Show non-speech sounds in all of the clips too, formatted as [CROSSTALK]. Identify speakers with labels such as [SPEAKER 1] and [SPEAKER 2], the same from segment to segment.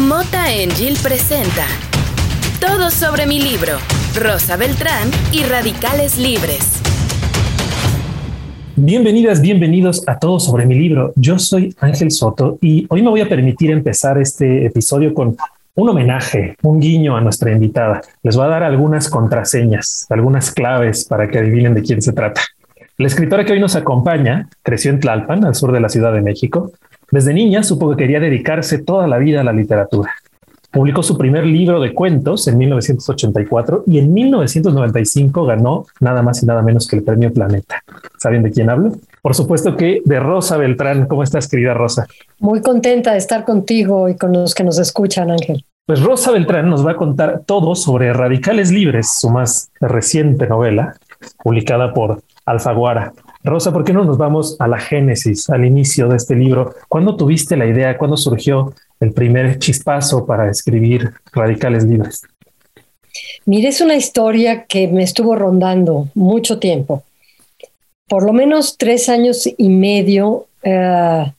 [SPEAKER 1] Mota Angel presenta Todo sobre mi libro, Rosa Beltrán y Radicales Libres.
[SPEAKER 2] Bienvenidas, bienvenidos a Todo sobre mi libro. Yo soy Ángel Soto y hoy me voy a permitir empezar este episodio con un homenaje, un guiño a nuestra invitada. Les voy a dar algunas contraseñas, algunas claves para que adivinen de quién se trata. La escritora que hoy nos acompaña creció en Tlalpan, al sur de la Ciudad de México. Desde niña supo que quería dedicarse toda la vida a la literatura. Publicó su primer libro de cuentos en 1984 y en 1995 ganó nada más y nada menos que el premio Planeta. ¿Saben de quién hablo? Por supuesto que de Rosa Beltrán. ¿Cómo estás, querida Rosa?
[SPEAKER 3] Muy contenta de estar contigo y con los que nos escuchan, Ángel.
[SPEAKER 2] Pues Rosa Beltrán nos va a contar todo sobre Radicales Libres, su más reciente novela, publicada por Alfaguara. Rosa, ¿por qué no nos vamos a la génesis, al inicio de este libro? ¿Cuándo tuviste la idea? ¿Cuándo surgió el primer chispazo para escribir Radicales Libres?
[SPEAKER 3] Mire, es una historia que me estuvo rondando mucho tiempo. Por lo menos tres años y medio eh,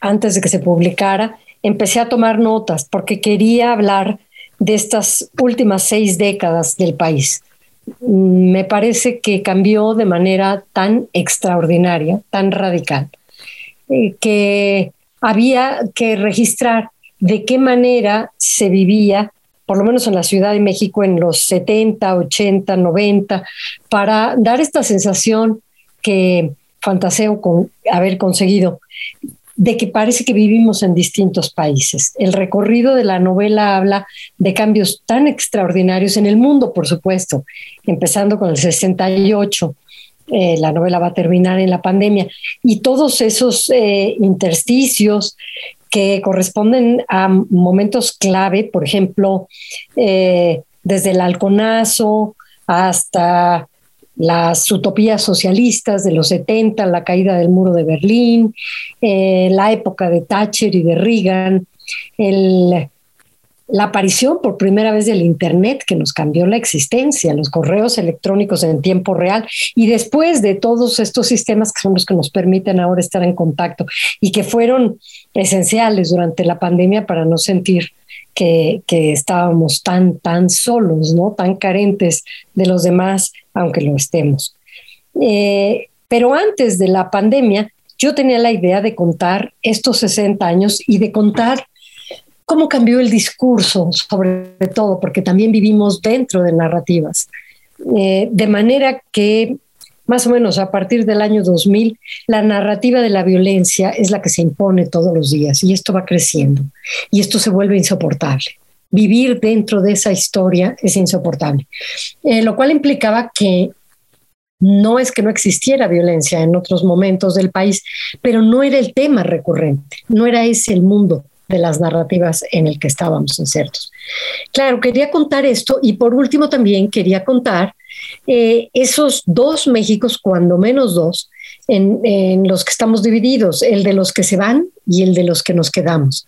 [SPEAKER 3] antes de que se publicara, empecé a tomar notas porque quería hablar de estas últimas seis décadas del país me parece que cambió de manera tan extraordinaria, tan radical, eh, que había que registrar de qué manera se vivía, por lo menos en la Ciudad de México en los 70, 80, 90, para dar esta sensación que fantaseo con haber conseguido de que parece que vivimos en distintos países. El recorrido de la novela habla de cambios tan extraordinarios en el mundo, por supuesto, empezando con el 68. Eh, la novela va a terminar en la pandemia y todos esos eh, intersticios que corresponden a momentos clave, por ejemplo, eh, desde el halconazo hasta las utopías socialistas de los 70, la caída del muro de Berlín, eh, la época de Thatcher y de Reagan, la aparición por primera vez del Internet que nos cambió la existencia, los correos electrónicos en tiempo real y después de todos estos sistemas que son los que nos permiten ahora estar en contacto y que fueron esenciales durante la pandemia para no sentir que, estábamos tan, tan solos, ¿no? tan carentes de los demás, aunque lo estemos. Eh, pero antes de la pandemia, yo tenía la idea de contar estos 60 años y de contar cómo cambió el discurso, sobre todo, porque también vivimos dentro de narrativas. Eh, de manera que más o menos a partir del año 2000, la narrativa de la violencia es la que se impone todos los días y esto va creciendo y esto se vuelve insoportable. Vivir dentro de esa historia es insoportable, eh, lo cual implicaba que no es que no existiera violencia en otros momentos del país, pero no era el tema recurrente, no era ese el mundo de las narrativas en el que estábamos insertos. Claro, quería contar esto y por último también quería contar eh, esos dos Méxicos, cuando menos dos, en, los que estamos divididos, el de los que se van y el de los que nos quedamos.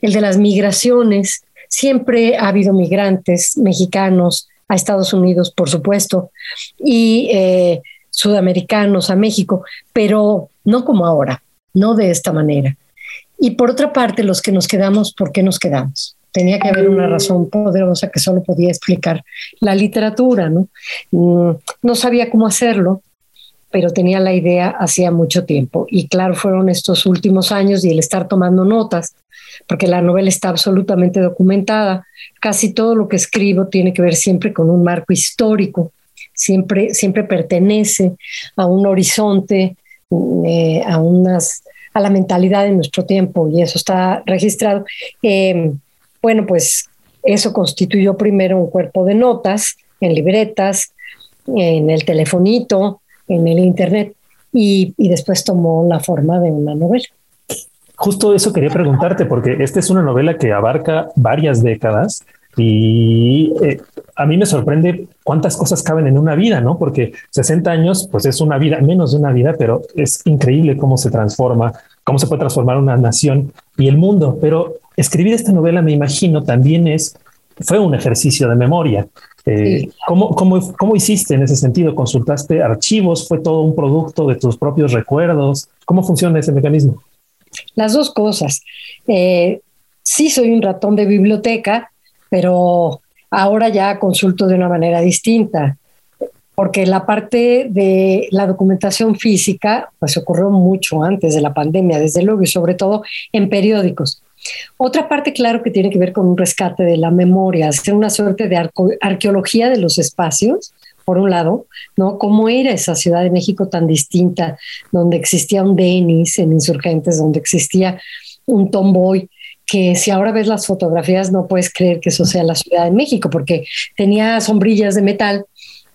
[SPEAKER 3] El de las migraciones, siempre ha habido migrantes mexicanos a Estados Unidos, por supuesto, y eh, sudamericanos a México, pero no como ahora, no de esta manera. Y por otra parte, los que nos quedamos, ¿por qué nos quedamos? Tenía que haber una razón poderosa que solo podía explicar la literatura, ¿no? Mm, no sabía cómo hacerlo, pero tenía la idea hacía mucho tiempo. Y claro, fueron estos últimos años y el estar tomando notas, porque la novela está absolutamente documentada. Casi todo lo que escribo tiene que ver siempre con un marco histórico, siempre, siempre pertenece a un horizonte, eh, a unas a la mentalidad de nuestro tiempo y eso está registrado. Eh, bueno, pues eso constituyó primero un cuerpo de notas en libretas, en el telefonito, en el internet y, después tomó la forma de una novela.
[SPEAKER 2] Justo eso quería preguntarte, porque esta es una novela que abarca varias décadas y eh, a mí me sorprende cuántas cosas caben en una vida, ¿no? Porque 60 años, pues es una vida, menos de una vida, pero es increíble cómo se transforma, cómo se puede transformar una nación y el mundo. Pero escribir esta novela, me imagino, también es, fue un ejercicio de memoria. Eh, ¿cómo, cómo, hiciste en ese sentido? ¿Consultaste archivos? ¿Fue todo un producto de tus propios recuerdos? ¿Cómo funciona ese mecanismo?
[SPEAKER 3] Las dos cosas. Eh, sí soy un ratón de biblioteca, pero ahora ya consulto de una manera distinta, porque la parte de la documentación física, pues ocurrió mucho antes de la pandemia, desde luego, y sobre todo en periódicos. Otra parte, claro, que tiene que ver con un rescate de la memoria, hacer una suerte de arqueología de los espacios, por un lado, ¿no? ¿Cómo era esa Ciudad de México tan distinta, donde existía un Denis en Insurgentes, donde existía un Tomboy, que si ahora ves las fotografías no puedes creer que eso sea la Ciudad de México, porque tenía sombrillas de metal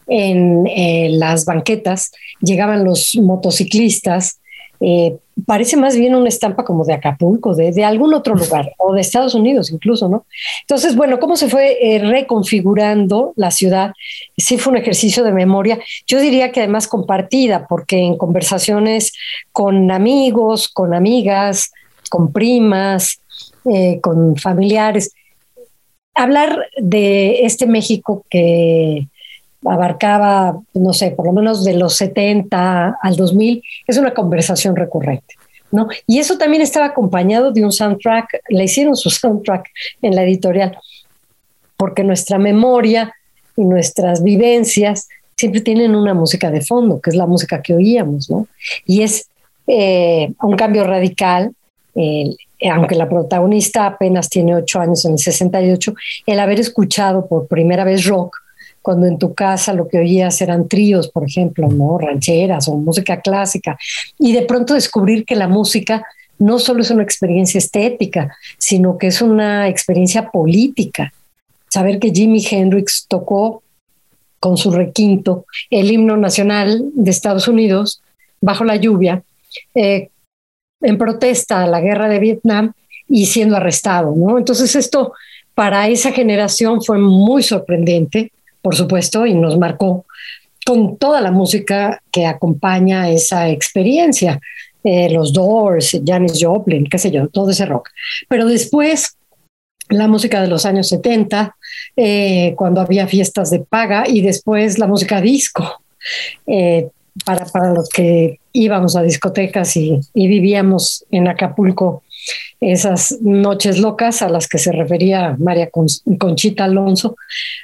[SPEAKER 3] en eh, las banquetas, llegaban los motociclistas, eh, parece más bien una estampa como de Acapulco, de, algún otro lugar, o de Estados Unidos incluso, ¿no? Entonces, bueno, ¿cómo se fue eh, reconfigurando la ciudad? Sí fue un ejercicio de memoria, yo diría que además compartida, porque en conversaciones con amigos, con amigas, con primas, eh, con familiares, hablar de este México que abarcaba, no sé, por lo menos de los 70 al 2000, es una conversación recurrente. ¿no? Y eso también estaba acompañado de un soundtrack, le hicieron su [LAUGHS] soundtrack en la editorial, porque nuestra memoria y nuestras vivencias siempre tienen una música de fondo, que es la música que oíamos, ¿no? Y es eh, un cambio radical, aunque la protagonista apenas tiene ocho años en el 68, el haber escuchado por primera vez rock cuando en tu casa lo que oías eran tríos, por ejemplo, ¿no? rancheras o música clásica, y de pronto descubrir que la música no solo es una experiencia estética, sino que es una experiencia política. Saber que Jimi Hendrix tocó con su requinto el himno nacional de Estados Unidos bajo la lluvia, eh, en protesta a la guerra de Vietnam y siendo arrestado. ¿no? Entonces esto para esa generación fue muy sorprendente por supuesto, y nos marcó con toda la música que acompaña esa experiencia. Eh, los Doors, Janis Joplin, qué sé yo, todo ese rock. Pero después, la música de los años 70, eh, cuando había fiestas de paga, y después la música disco. Eh, para, para los que íbamos a discotecas y, y vivíamos en Acapulco esas noches locas a las que se refería María Conchita Alonso,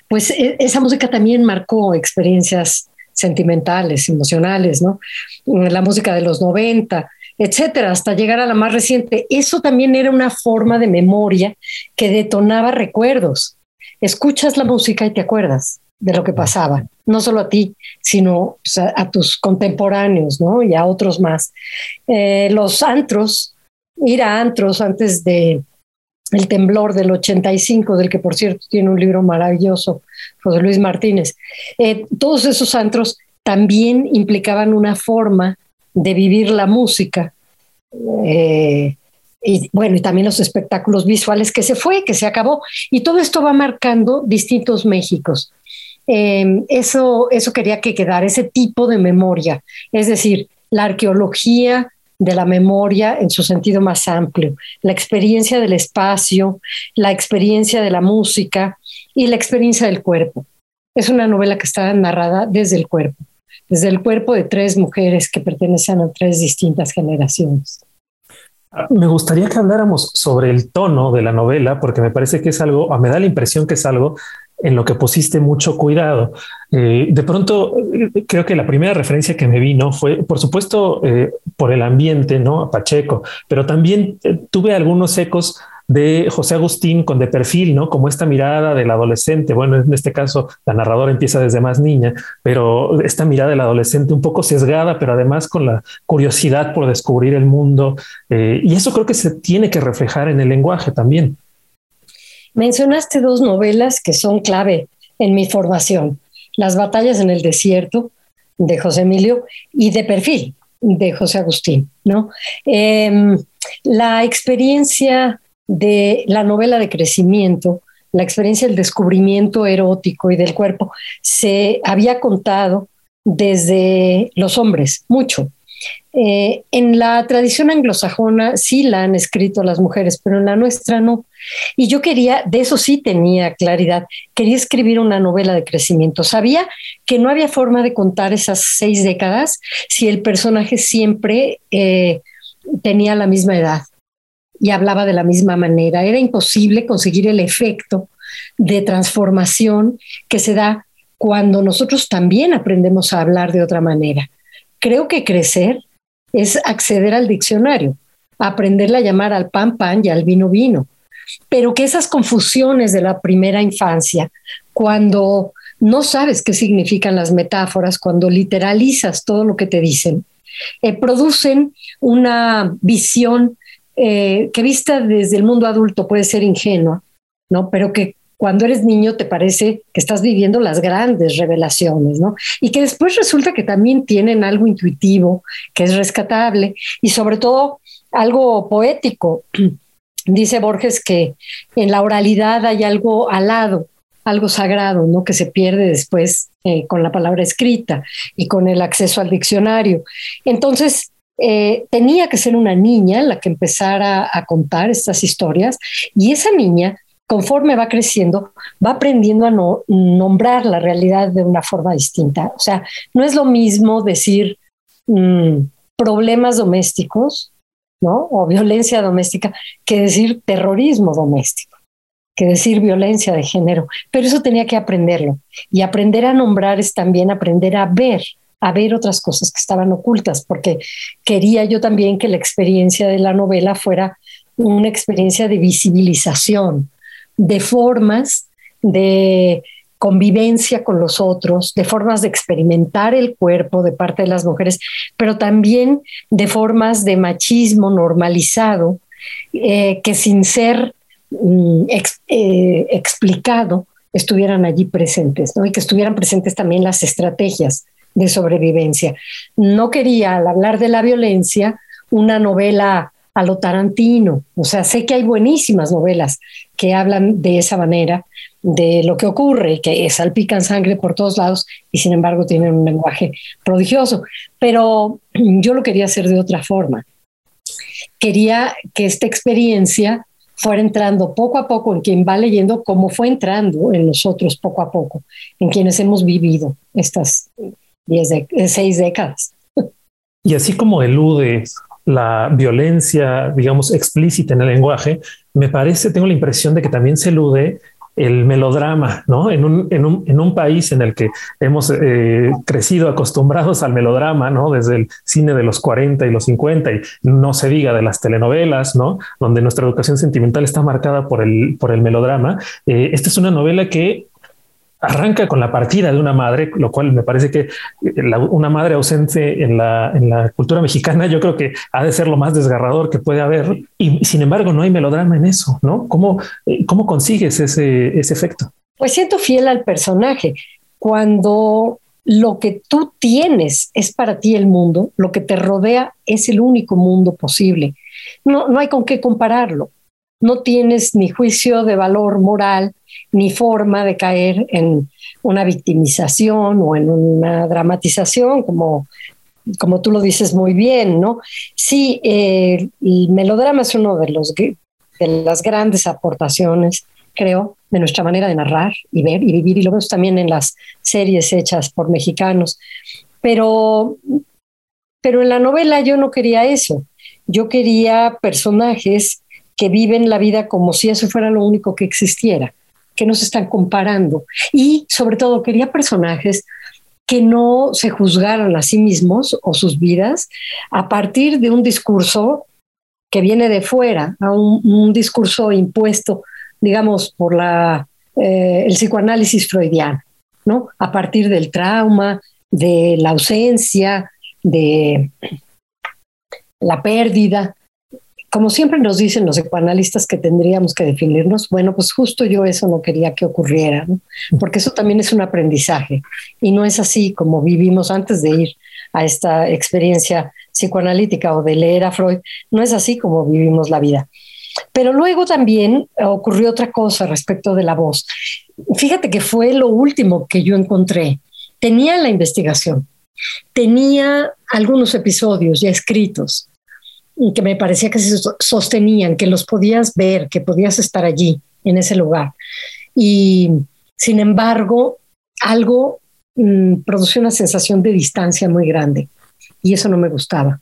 [SPEAKER 3] pues e, esa música también marcó experiencias sentimentales, emocionales, ¿no? La música de los 90, etcétera, hasta llegar a la más reciente. Eso también era una forma de memoria que detonaba recuerdos. Escuchas la música y te acuerdas de lo que pasaba, no solo a ti, sino a, tus contemporáneos, ¿no? Y a otros más. Eh, los antros ir a antros antes de el temblor del 85, del que por cierto tiene un libro maravilloso, José Luis Martínez. Eh, todos esos antros también implicaban una forma de vivir la música. Eh, y bueno, y también los espectáculos visuales que se fue, que se acabó. Y todo esto va marcando distintos Méxicos. Eh, eso, eso quería que quedara, ese tipo de memoria. Es decir, la arqueología, de la memoria en su sentido más amplio, la experiencia del espacio, la experiencia de la música y la experiencia del cuerpo. Es una novela que está narrada desde el cuerpo, desde el cuerpo de tres mujeres que pertenecen a tres distintas generaciones.
[SPEAKER 2] Me gustaría que habláramos sobre el tono de la novela, porque me parece que es algo, me da la impresión que es algo en lo que pusiste mucho cuidado. Eh, de pronto, eh, creo que la primera referencia que me vino fue, por supuesto, eh, por el ambiente, ¿no? A Pacheco, pero también tuve algunos ecos de José Agustín con de perfil, ¿no? Como esta mirada del adolescente. Bueno, en este caso, la narradora empieza desde más niña, pero esta mirada del adolescente un poco sesgada, pero además con la curiosidad por descubrir el mundo. y eso creo que se tiene que reflejar en el lenguaje también.
[SPEAKER 3] Mencionaste dos novelas que son clave en mi formación, Las batallas en el desierto de José Emilio y De perfil de José Agustín. ¿no? Em, la experiencia de la novela de crecimiento, la experiencia del descubrimiento erótico y del cuerpo, se había contado desde los hombres, mucho. Eh, en la tradición anglosajona sí la han escrito las mujeres, pero en la nuestra no. Y yo quería, de eso sí tenía claridad, quería escribir una novela de crecimiento. Sabía que no había forma de contar esas seis décadas si el personaje siempre eh, tenía la misma edad. y hablaba de la misma manera. Era imposible conseguir el efecto de transformación que se da cuando nosotros también aprendemos a hablar de otra manera. Creo que crecer es acceder al diccionario, aprenderle a llamar al pan pan y al vino vino, pero que esas confusiones de la primera infancia, cuando no sabes qué significan las metáforas, cuando literalizas todo lo que te dicen, eh, producen una visión eh, que vista desde el mundo adulto puede ser ingenua, ¿no? Pero que cuando eres niño te parece que estás viviendo las grandes revelaciones, ¿no? Y que después resulta que también tienen algo intuitivo, que es rescatable y sobre todo algo poético. [CLEARS THROAT] Dice Borges que en la oralidad hay algo alado, algo sagrado, ¿no? Que se pierde después eh, con la palabra escrita y con el acceso al diccionario. Entonces, eh, tenía que ser una niña la que empezara a contar estas historias y esa niña conforme va creciendo, va aprendiendo a no, nombrar la realidad de una forma distinta. O sea, no es lo mismo decir mm, problemas domésticos, ¿no? O violencia doméstica, que decir terrorismo doméstico, que decir violencia de género. Pero eso tenía que aprenderlo. Y aprender a nombrar es también aprender a ver, a ver otras cosas que estaban ocultas, porque quería yo también que la experiencia de la novela fuera una experiencia de visibilización, de formas de convivencia con los otros, de formas de experimentar el cuerpo de parte de las mujeres, pero también de formas de machismo normalizado eh, que sin ser mm, eh, explicado estuvieran allí presentes, ¿no? y que estuvieran presentes también las estrategias de sobrevivencia. No quería, al hablar de la violencia, una novela a lo Tarantino. O sea, sé que hay buenísimas novelas que hablan de esa manera, de lo que ocurre, que salpican sangre por todos lados y sin embargo tienen un lenguaje prodigioso. Pero [CLEARS THROAT] yo lo quería hacer de otra forma. Quería que esta experiencia fuera entrando poco a poco en quien va leyendo, como fue entrando en nosotros poco a poco, en quienes hemos vivido estas diez seis décadas.
[SPEAKER 2] Y así como elude la violencia, digamos, explícita en el lenguaje, me parece, tengo la impresión de que también se elude el melodrama, ¿no? En un, en un, en un país en el que hemos eh, crecido acostumbrados al melodrama, ¿no? Desde el cine de los 40 y los 50 y no se diga de las telenovelas, ¿no? Donde nuestra educación sentimental está marcada por el, por el melodrama. Eh, esta es una novela que arranca con la partida de una madre, lo cual me parece que eh, una madre ausente en la, cultura mexicana, yo creo que ha de ser lo más desgarrador que puede haber. Y sin embargo, no hay melodrama en eso, ¿no? ¿Cómo, eh, cómo consigues ese, ese efecto?
[SPEAKER 3] Pues siento fiel al personaje. Cuando lo que tú tienes es para ti el mundo, lo que te rodea es el único mundo posible. No, no hay con qué compararlo. No tienes ni juicio de valor moral, ni forma de caer en una victimización o en una dramatización, como, como tú lo dices muy bien, ¿no? Sí, eh, el melodrama es uno de, los, de las grandes aportaciones, creo, de nuestra manera de narrar y ver y vivir, y lo vemos también en las series hechas por mexicanos. Pero, pero en la novela yo no quería eso. Yo quería personajes que viven la vida como si eso fuera lo único que existiera que no se están comparando. Y sobre todo quería personajes que no se juzgaran a sí mismos o sus vidas a partir de un discurso que viene de fuera, a un, discurso impuesto, digamos, por la, eh, el psicoanálisis freudiano, ¿no? A partir del trauma, de la ausencia, de la pérdida, como siempre nos dicen los psicoanalistas que tendríamos que definirnos, bueno, pues justo yo eso no quería que ocurriera, porque eso también es un aprendizaje y no es así como vivimos antes de ir a esta experiencia psicoanalítica o de leer a Freud, no es así como vivimos la vida. Pero luego también ocurrió otra cosa respecto de la voz. Fíjate que fue lo último que yo encontré. Tenía la investigación, tenía algunos episodios ya escritos, que me parecía que se sostenían, que los podías ver, que podías estar allí, en ese lugar. Y sin embargo, algo mm, produció una sensación de distancia muy grande y eso no me gustaba.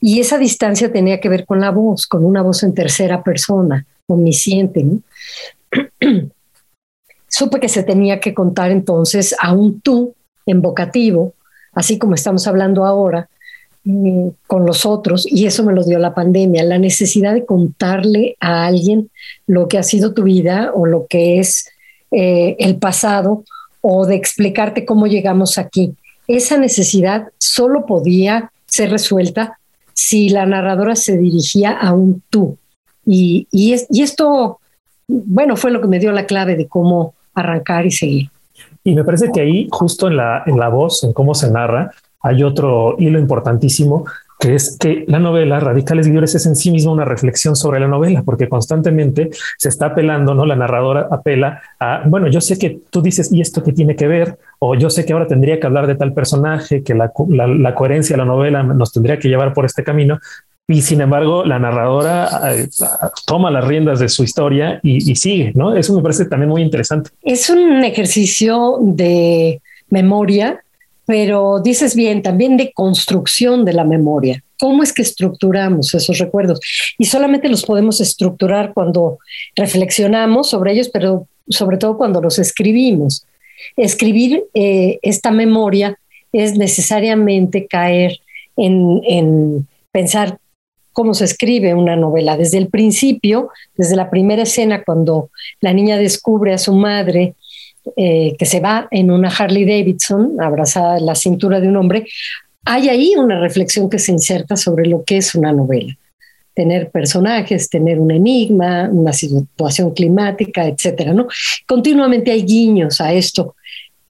[SPEAKER 3] Y esa distancia tenía que ver con la voz, con una voz en tercera persona, omnisciente. ¿no? [CLEARS THROAT] Supe que se tenía que contar entonces a un tú invocativo, así como estamos hablando ahora, con los otros, y eso me lo dio la pandemia, la necesidad de contarle a alguien lo que ha sido tu vida o lo que es eh, el pasado o de explicarte cómo llegamos aquí. Esa necesidad solo podía ser resuelta si la narradora se dirigía a un tú. Y, y, y esto, bueno, fue lo que me dio la clave de cómo arrancar y seguir.
[SPEAKER 2] Y me parece que ahí, justo en la, en la voz, en cómo se narra, hay otro hilo importantísimo que es que la novela Radicales Libres es en sí misma una reflexión sobre la novela, porque constantemente se está apelando, ¿no? La narradora apela a, bueno, yo sé que tú dices, ¿y esto qué tiene que ver? O yo sé que ahora tendría que hablar de tal personaje, que la, la coherencia de la novela nos tendría que llevar por este camino, y sin embargo la narradora eh, toma las riendas de su historia y, sigue, ¿no? Eso me parece también muy interesante.
[SPEAKER 3] Es un ejercicio de memoria, pero dices bien, también de construcción de la memoria. ¿Cómo es que estructuramos esos recuerdos? Y solamente los podemos estructurar cuando reflexionamos sobre ellos, pero sobre todo cuando los escribimos. Escribir eh, esta memoria es necesariamente caer en, en pensar cómo se escribe una novela. Desde el principio, desde la primera escena, cuando la niña descubre a su madre eh, que se va en una Harley Davidson, abrazada en la cintura de un hombre, hay ahí una reflexión que se inserta sobre lo que es una novela. Tener personajes, tener un enigma, una situación climática, etcétera, ¿no? Continuamente hay guiños a esto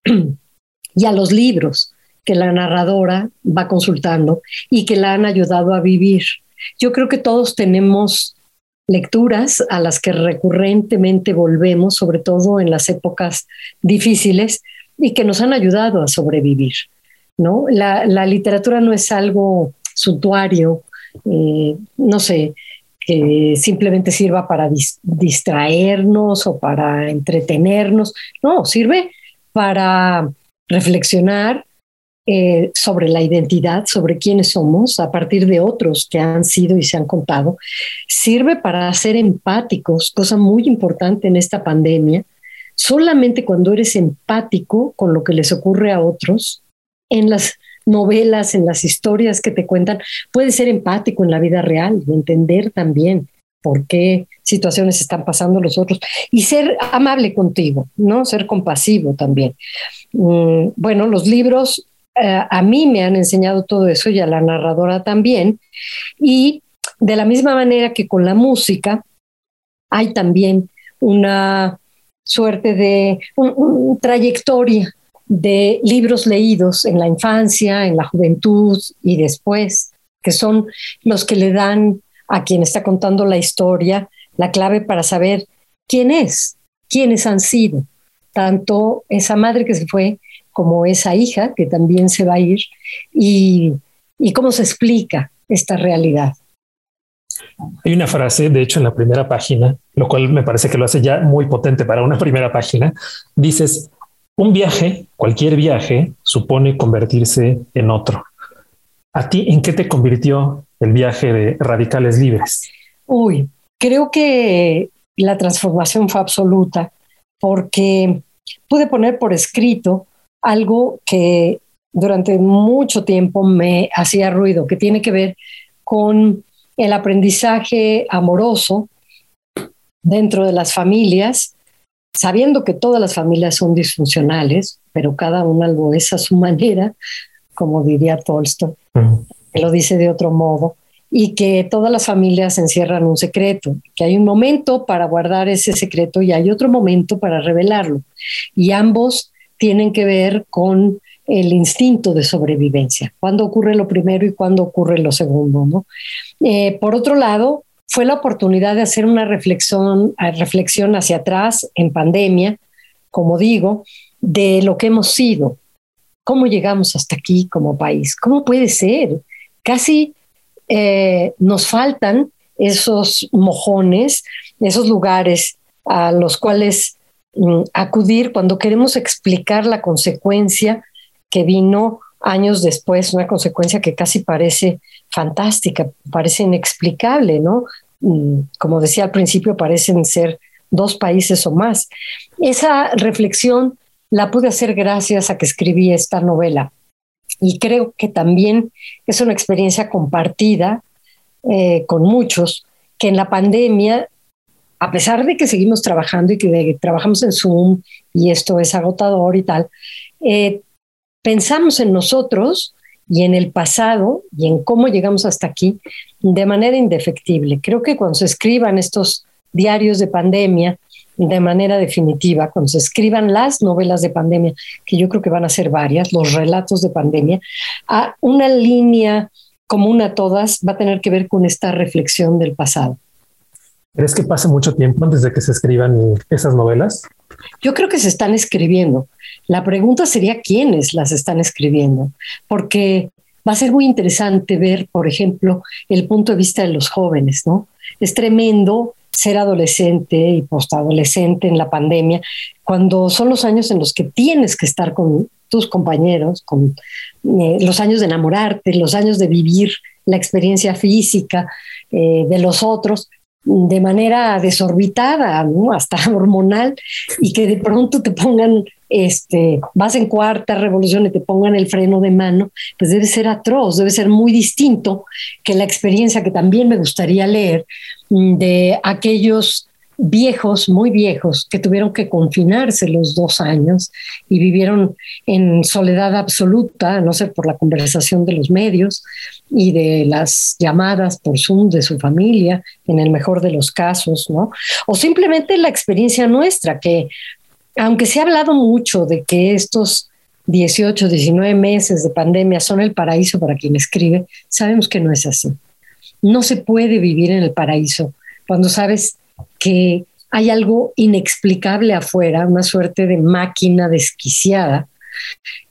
[SPEAKER 3] [CLEARS THROAT] y a los libros que la narradora va consultando y que la han ayudado a vivir. Yo creo que todos tenemos lecturas a las que recurrentemente volvemos, sobre todo en las épocas difíciles, y que nos han ayudado a sobrevivir. ¿no? La, literatura no es algo suntuario, eh, no sé, que simplemente sirva para distraernos o para entretenernos, no, sirve para reflexionar, eh, sobre la identidad, sobre quiénes somos, a partir de otros que han sido y se han contado, sirve para ser empáticos, cosa muy importante en esta pandemia. Solamente cuando eres empático con lo que les ocurre a otros, en las novelas, en las historias que te cuentan, puedes ser empático en la vida real y entender también por qué situaciones están pasando los otros y ser amable contigo, ¿no? Ser compasivo también. Mm, bueno, los libros eh, a mí me han enseñado todo eso y a la narradora también. Y de la misma manera que con la música, hay también una suerte de una trayectoria de libros leídos en la infancia, en la juventud y después, que son los que le dan a quien está contando la historia la clave para saber quién es, quiénes han sido, tanto esa madre que se fue como esa hija que también se va a ir y, cómo se explica esta realidad.
[SPEAKER 2] Hay una frase, de hecho, en la primera página, lo cual me parece que lo hace ya muy potente para una primera página. Dices, un viaje, cualquier viaje, supone convertirse en otro. ¿A ti en qué te convirtió el viaje de Radicales Libres?
[SPEAKER 3] Uy, creo que la transformación fue absoluta porque pude poner por escrito algo que durante mucho tiempo me hacía ruido, que tiene que ver con el aprendizaje amoroso dentro de las familias, sabiendo que todas las familias son disfuncionales, pero cada una lo es a su [LAUGHS] manera, como diría Tolstoy, lo dice de otro modo, y que todas las familias encierran un secreto, que hay un momento para guardar ese secreto y hay otro momento para revelarlo. Y ambos tienen que ver con el instinto de sobrevivencia, cuándo ocurre lo primero y cuándo ocurre lo segundo. ¿no? Eh, por otro lado, fue la oportunidad de hacer una reflexión, reflexión hacia atrás en pandemia, como digo, de lo que hemos sido, cómo llegamos hasta aquí como país, cómo puede ser. Casi eh, nos faltan esos mojones, esos lugares a los cuales acudir cuando queremos explicar la consecuencia que vino años después, una consecuencia que casi parece fantástica, parece inexplicable, ¿no? Mm, como decía al principio, parecen ser dos países o más. Esa reflexión la pude hacer gracias a que escribí esta novela. Y creo que también es una experiencia compartida eh, con muchos, que en la pandemia, a pesar de que seguimos trabajando y que trabajamos en Zoom y esto es agotador y tal, eh, pensamos en nosotros y en el pasado y en cómo llegamos hasta aquí de manera indefectible. Creo que cuando se escriban estos diarios de pandemia de manera definitiva, cuando se escriban las novelas de pandemia, que yo creo que van a ser varias, los relatos de pandemia, a una línea común a todas va a tener que ver con esta reflexión del pasado.
[SPEAKER 2] ¿Crees que pase mucho tiempo antes de que se escriban esas novelas?
[SPEAKER 3] Yo creo que se están escribiendo. La pregunta sería quiénes las están escribiendo, porque va a ser muy interesante ver, por ejemplo, el punto de vista de los jóvenes, ¿no? Es tremendo ser adolescente y postadolescente en la pandemia, cuando son los años en los que tienes que estar con tus compañeros, con eh, los años de enamorarte, los años de vivir la experiencia física eh, de los otros, de manera desorbitada, ¿no? hasta [LAUGHS] hormonal, y que de pronto te pongan, este, vas en cuarta revolución y te pongan el freno de mano, pues debe ser atroz, debe ser muy distinto que la experiencia que también me gustaría leer mm, de aquellos viejos, muy viejos, que tuvieron que confinarse los dos años y vivieron en soledad absoluta, no sé, por la conversación de los medios y de las llamadas por Zoom de su familia, en el mejor de los casos, ¿no? O simplemente la experiencia nuestra, que aunque se ha hablado mucho de que estos 18, 19 meses de pandemia son el paraíso para quien escribe, sabemos que no es así. No se puede vivir en el paraíso cuando sabes que hay algo inexplicable afuera, una suerte de máquina desquiciada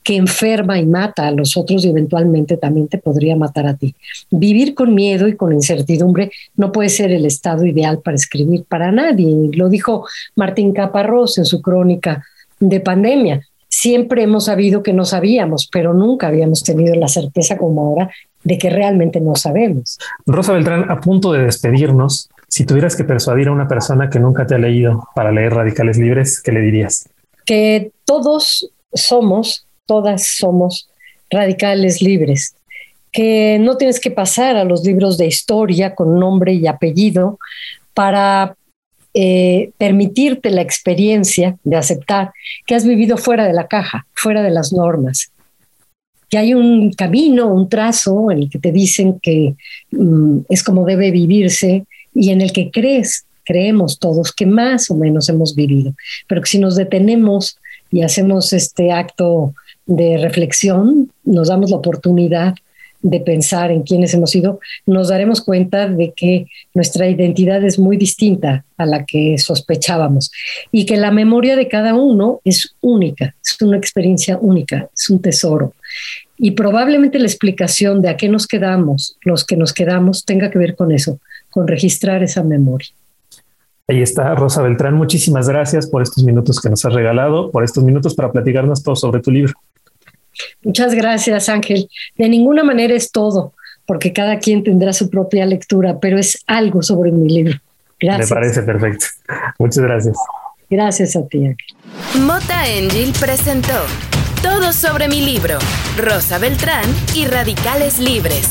[SPEAKER 3] que enferma y mata a los otros y eventualmente también te podría matar a ti. Vivir con miedo y con incertidumbre no puede ser el estado ideal para escribir para nadie. Lo dijo Martín Caparrós en su crónica de pandemia. Siempre hemos sabido que no sabíamos, pero nunca habíamos tenido la certeza como ahora de que realmente no sabemos.
[SPEAKER 2] Rosa Beltrán, a punto de despedirnos, si tuvieras que persuadir a una persona que nunca te ha leído para leer Radicales Libres, ¿qué le dirías?
[SPEAKER 3] Que todos somos, todas somos radicales libres, que no tienes que pasar a los libros de historia con nombre y apellido para eh, permitirte la experiencia de aceptar que has vivido fuera de la caja, fuera de las normas, que hay un camino, un trazo en el que te dicen que mm, es como debe vivirse y en el que crees, creemos todos que más o menos hemos vivido, pero si nos detenemos y hacemos este acto de reflexión, nos damos la oportunidad de pensar en quiénes hemos sido, nos daremos cuenta de que nuestra identidad es muy distinta a la que sospechábamos y que la memoria de cada uno es única, es una experiencia única, es un tesoro. Y probablemente la explicación de a qué nos quedamos, los que nos quedamos, tenga que ver con eso, con registrar esa memoria.
[SPEAKER 2] Ahí está, Rosa Beltrán. Muchísimas gracias por estos minutos que nos has regalado, por estos minutos para platicarnos todo sobre tu libro.
[SPEAKER 3] Muchas gracias, Ángel. De ninguna manera es todo, porque cada quien tendrá su propia lectura, pero es algo sobre mi libro. Gracias.
[SPEAKER 2] Me parece perfecto. Muchas gracias.
[SPEAKER 3] Gracias a ti, Ángel.
[SPEAKER 1] Mota Angel presentó Todo sobre mi libro, Rosa Beltrán y Radicales Libres.